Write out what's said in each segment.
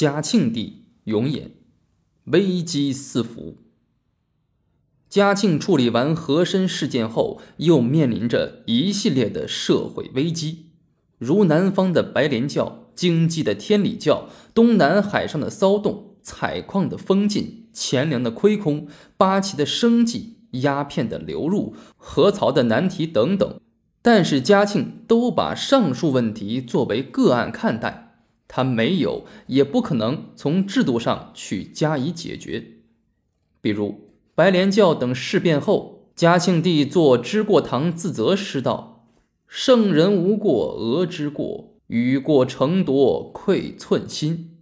嘉庆帝永琰，危机四伏。嘉庆处理完和珅事件后，又面临着一系列的社会危机，如南方的白莲教、京畿的天理教、东南海上的骚动、采矿的封禁、钱粮的亏空、八旗的生计、鸦片的流入、河槽的难题等等。但是嘉庆都把上述问题作为个案看待，他没有也不可能从制度上去加以解决。比如白莲教等事变后，嘉庆帝作《知过堂自责诗道：“圣人无过讹之过，与过成夺愧寸心。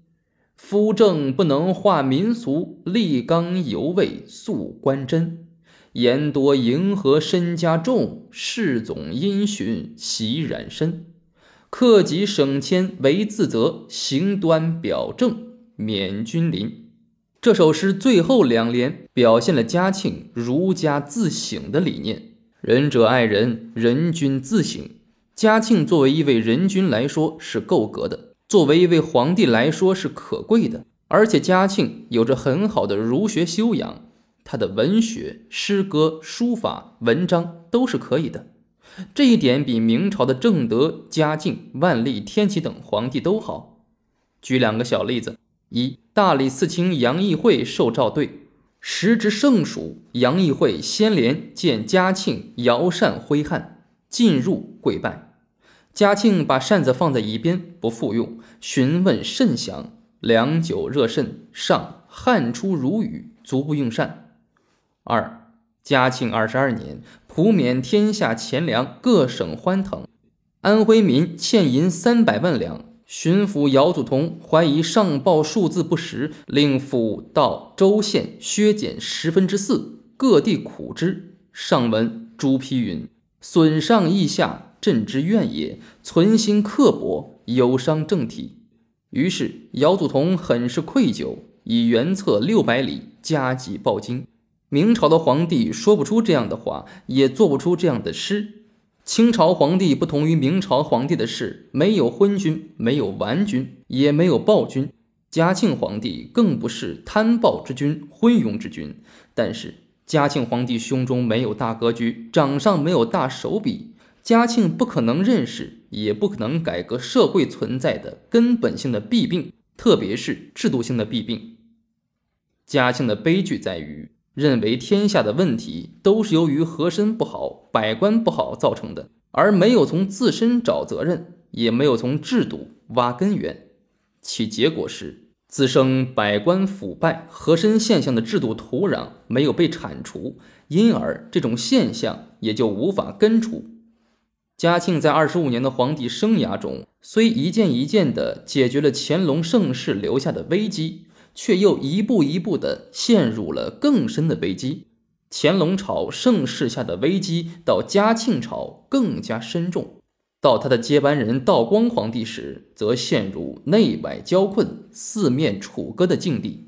夫正不能化民俗，立刚犹未肃官真。”言多迎合身家重，事总因循习染身。克己省谦为自责，行端表正免君临。这首诗最后两联表现了嘉庆儒家自省的理念：仁者爱人，人君自省。嘉庆作为一位仁君来说是够格的，作为一位皇帝来说是可贵的，而且嘉庆有着很好的儒学修养。他的文学、诗歌、书法、文章都是可以的，这一点比明朝的正德、嘉靖、万历、天启等皇帝都好。举两个小例子：一大理寺卿杨义会受诏对，时值盛暑，杨义会先连见嘉庆摇扇挥汗，进入跪拜，嘉庆把扇子放在一边不复用，询问甚详，良久热甚，上汗出如雨，足不用扇。二，嘉庆二十二年，普免天下钱粮，各省欢腾。安徽民欠银三百万两，巡抚姚祖同怀疑上报数字不实，令府到州县削减十分之四，各地苦之。上文朱批云：“损上益下，朕之怨也。存心刻薄，有伤政体。”于是姚祖同很是愧疚，以原册六百里加急报京。明朝的皇帝说不出这样的话，也做不出这样的诗。清朝皇帝不同于明朝皇帝的是，没有昏君，没有顽君，也没有暴君。嘉庆皇帝更不是贪暴之君、昏庸之君。但是嘉庆皇帝胸中没有大格局，掌上没有大手笔。嘉庆不可能认识，也不可能改革社会存在的根本性的弊病，特别是制度性的弊病。嘉庆的悲剧在于。认为天下的问题都是由于和珅不好、百官不好造成的，而没有从自身找责任，也没有从制度挖根源，其结果是滋生百官腐败、和珅现象的制度土壤没有被铲除，因而这种现象也就无法根除。嘉庆在二十五年的皇帝生涯中，虽一件一件地解决了乾隆盛世留下的危机。却又一步一步地陷入了更深的危机。乾隆朝盛世下的危机，到嘉庆朝更加深重。到他的接班人道光皇帝时，则陷入内外交困、四面楚歌的境地。